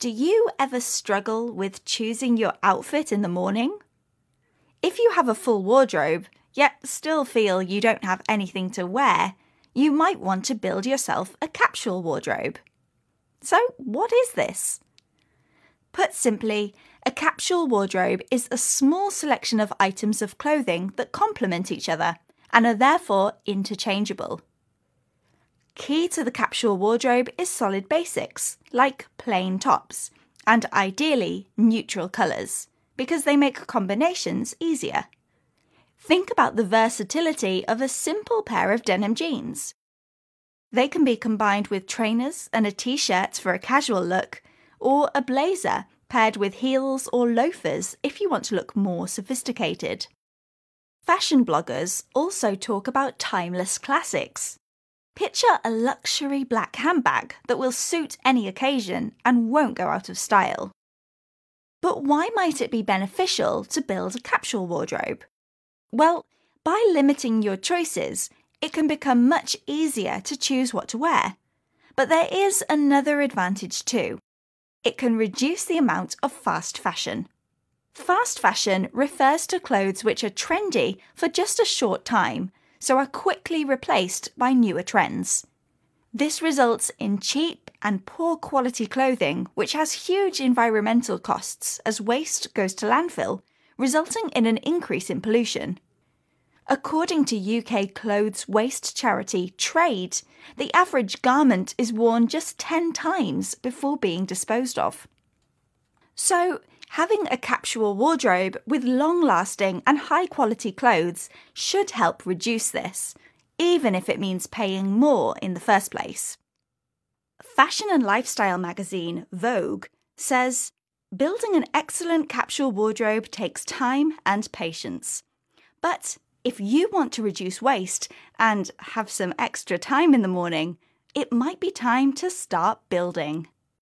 Do you ever struggle with choosing your outfit in the morning? If you have a full wardrobe, yet still feel you don't have anything to wear, you might want to build yourself a capsule wardrobe. So, what is this? Put simply, a capsule wardrobe is a small selection of items of clothing that complement each other and are therefore interchangeable. Key to the capsule wardrobe is solid basics, like plain tops, and ideally neutral colours, because they make combinations easier. Think about the versatility of a simple pair of denim jeans. They can be combined with trainers and a t shirt for a casual look, or a blazer paired with heels or loafers if you want to look more sophisticated. Fashion bloggers also talk about timeless classics. Picture a luxury black handbag that will suit any occasion and won't go out of style. But why might it be beneficial to build a capsule wardrobe? Well, by limiting your choices, it can become much easier to choose what to wear. But there is another advantage too. It can reduce the amount of fast fashion. Fast fashion refers to clothes which are trendy for just a short time so are quickly replaced by newer trends. This results in cheap and poor quality clothing, which has huge environmental costs as waste goes to landfill, resulting in an increase in pollution. According to UK clothes waste charity TRAID, the average garment is worn just 10 times before being disposed of. So, having a capsule wardrobe with long lasting and high quality clothes should help reduce this, even if it means paying more in the first place. Fashion and lifestyle magazine Vogue says building an excellent capsule wardrobe takes time and patience. But if you want to reduce waste and have some extra time in the morning, it might be time to start building.